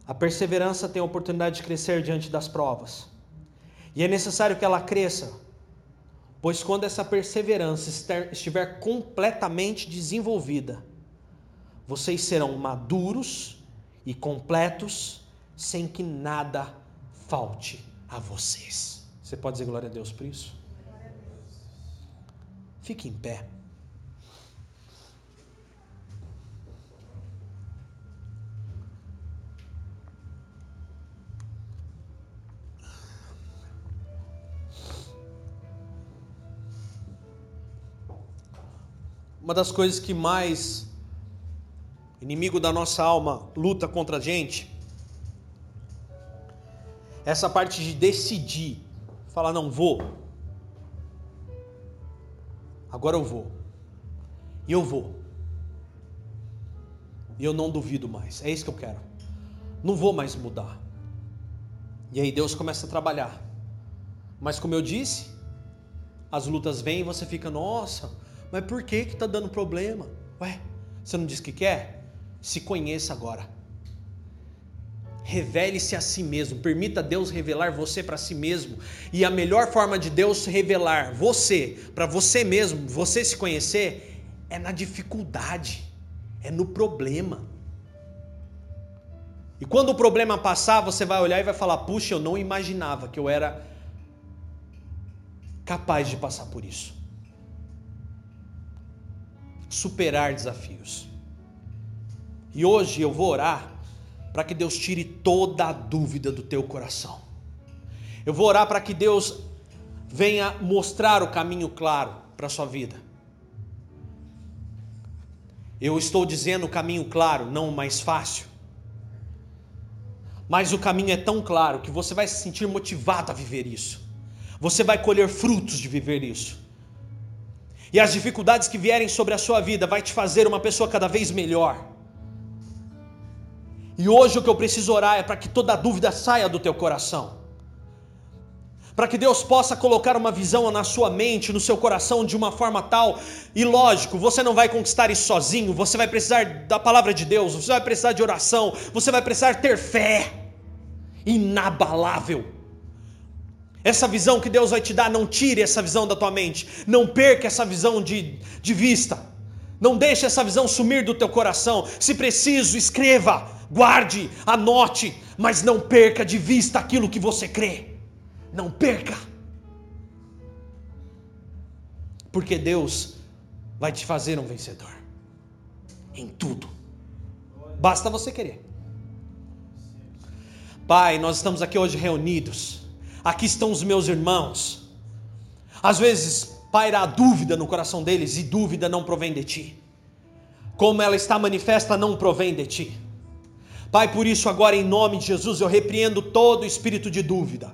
A perseverança tem a oportunidade de crescer diante das provas. E é necessário que ela cresça Pois quando essa perseverança estiver completamente desenvolvida, vocês serão maduros e completos, sem que nada falte a vocês. Você pode dizer glória a Deus por isso? Fique em pé. Uma das coisas que mais inimigo da nossa alma luta contra a gente é essa parte de decidir, falar não vou. Agora eu vou. E eu vou. E eu não duvido mais. É isso que eu quero. Não vou mais mudar. E aí Deus começa a trabalhar. Mas como eu disse, as lutas vêm e você fica, nossa, mas por que que está dando problema? Ué, você não disse que quer? Se conheça agora. Revele-se a si mesmo, permita Deus revelar você para si mesmo. E a melhor forma de Deus revelar você para você mesmo, você se conhecer, é na dificuldade, é no problema. E quando o problema passar, você vai olhar e vai falar: puxa, eu não imaginava que eu era capaz de passar por isso. Superar desafios. E hoje eu vou orar para que Deus tire toda a dúvida do teu coração. Eu vou orar para que Deus venha mostrar o caminho claro para a sua vida. Eu estou dizendo o caminho claro, não o mais fácil. Mas o caminho é tão claro que você vai se sentir motivado a viver isso. Você vai colher frutos de viver isso. E as dificuldades que vierem sobre a sua vida vai te fazer uma pessoa cada vez melhor. E hoje o que eu preciso orar é para que toda dúvida saia do teu coração. Para que Deus possa colocar uma visão na sua mente, no seu coração, de uma forma tal, e lógico, você não vai conquistar isso sozinho, você vai precisar da palavra de Deus, você vai precisar de oração, você vai precisar ter fé inabalável. Essa visão que Deus vai te dar, não tire essa visão da tua mente, não perca essa visão de, de vista. Não deixe essa visão sumir do teu coração. Se preciso, escreva, guarde, anote, mas não perca de vista aquilo que você crê. Não perca. Porque Deus vai te fazer um vencedor em tudo. Basta você querer. Pai, nós estamos aqui hoje reunidos. Aqui estão os meus irmãos. Às vezes paira a dúvida no coração deles e dúvida não provém de ti. Como ela está manifesta, não provém de ti. Pai, por isso agora em nome de Jesus eu repreendo todo espírito de dúvida.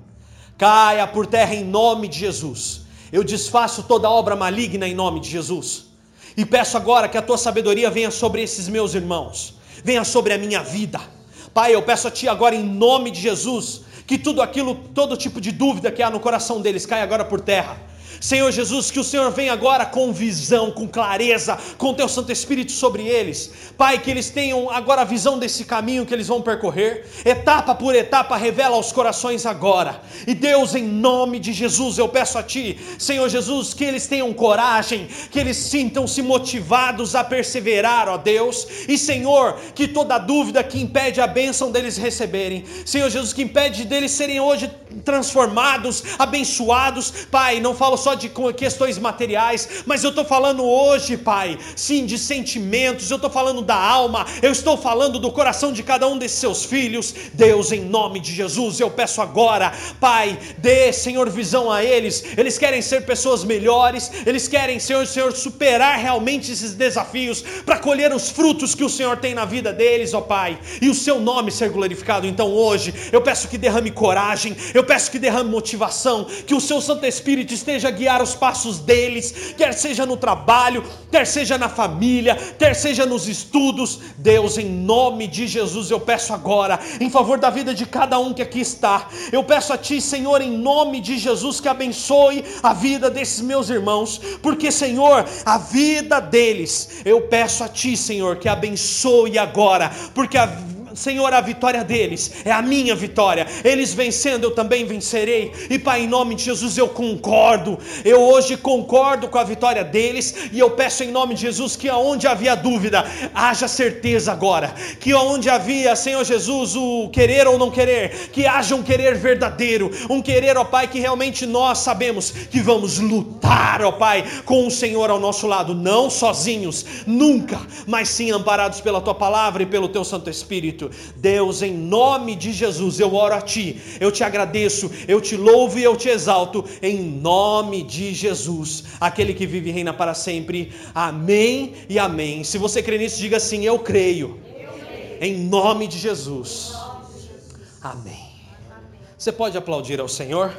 Caia por terra em nome de Jesus. Eu desfaço toda obra maligna em nome de Jesus. E peço agora que a tua sabedoria venha sobre esses meus irmãos, venha sobre a minha vida. Pai, eu peço a ti agora em nome de Jesus, que tudo aquilo, todo tipo de dúvida que há no coração deles caia agora por terra Senhor Jesus, que o Senhor venha agora com visão, com clareza, com teu Santo Espírito sobre eles. Pai, que eles tenham agora a visão desse caminho que eles vão percorrer, etapa por etapa, revela aos corações agora. E Deus, em nome de Jesus, eu peço a Ti, Senhor Jesus, que eles tenham coragem, que eles sintam-se motivados a perseverar, ó Deus. E Senhor, que toda dúvida que impede a bênção deles receberem, Senhor Jesus, que impede deles serem hoje transformados, abençoados, Pai, não falo só só de questões materiais, mas eu estou falando hoje, Pai, sim, de sentimentos, eu estou falando da alma, eu estou falando do coração de cada um desses seus filhos. Deus, em nome de Jesus, eu peço agora, Pai, dê, Senhor, visão a eles. Eles querem ser pessoas melhores, eles querem, Senhor, Senhor, superar realmente esses desafios para colher os frutos que o Senhor tem na vida deles, ó Pai, e o seu nome ser glorificado. Então hoje, eu peço que derrame coragem, eu peço que derrame motivação, que o seu Santo Espírito esteja guiar os passos deles, quer seja no trabalho, quer seja na família, quer seja nos estudos. Deus, em nome de Jesus, eu peço agora, em favor da vida de cada um que aqui está, eu peço a Ti, Senhor, em nome de Jesus, que abençoe a vida desses meus irmãos, porque, Senhor, a vida deles, eu peço a Ti, Senhor, que abençoe agora, porque a Senhor, a vitória deles é a minha vitória. Eles vencendo, eu também vencerei. E Pai, em nome de Jesus, eu concordo. Eu hoje concordo com a vitória deles. E eu peço em nome de Jesus que aonde havia dúvida, haja certeza agora. Que aonde havia, Senhor Jesus, o querer ou não querer, que haja um querer verdadeiro. Um querer, ó Pai, que realmente nós sabemos que vamos lutar, ó Pai, com o Senhor ao nosso lado. Não sozinhos, nunca, mas sim amparados pela Tua palavra e pelo Teu Santo Espírito. Deus, em nome de Jesus, eu oro a Ti, eu te agradeço, eu te louvo e eu te exalto, em nome de Jesus, aquele que vive e reina para sempre. Amém e amém. Se você crê nisso, diga assim: Eu creio. Eu creio. Em nome de Jesus. Amém. Você pode aplaudir ao Senhor?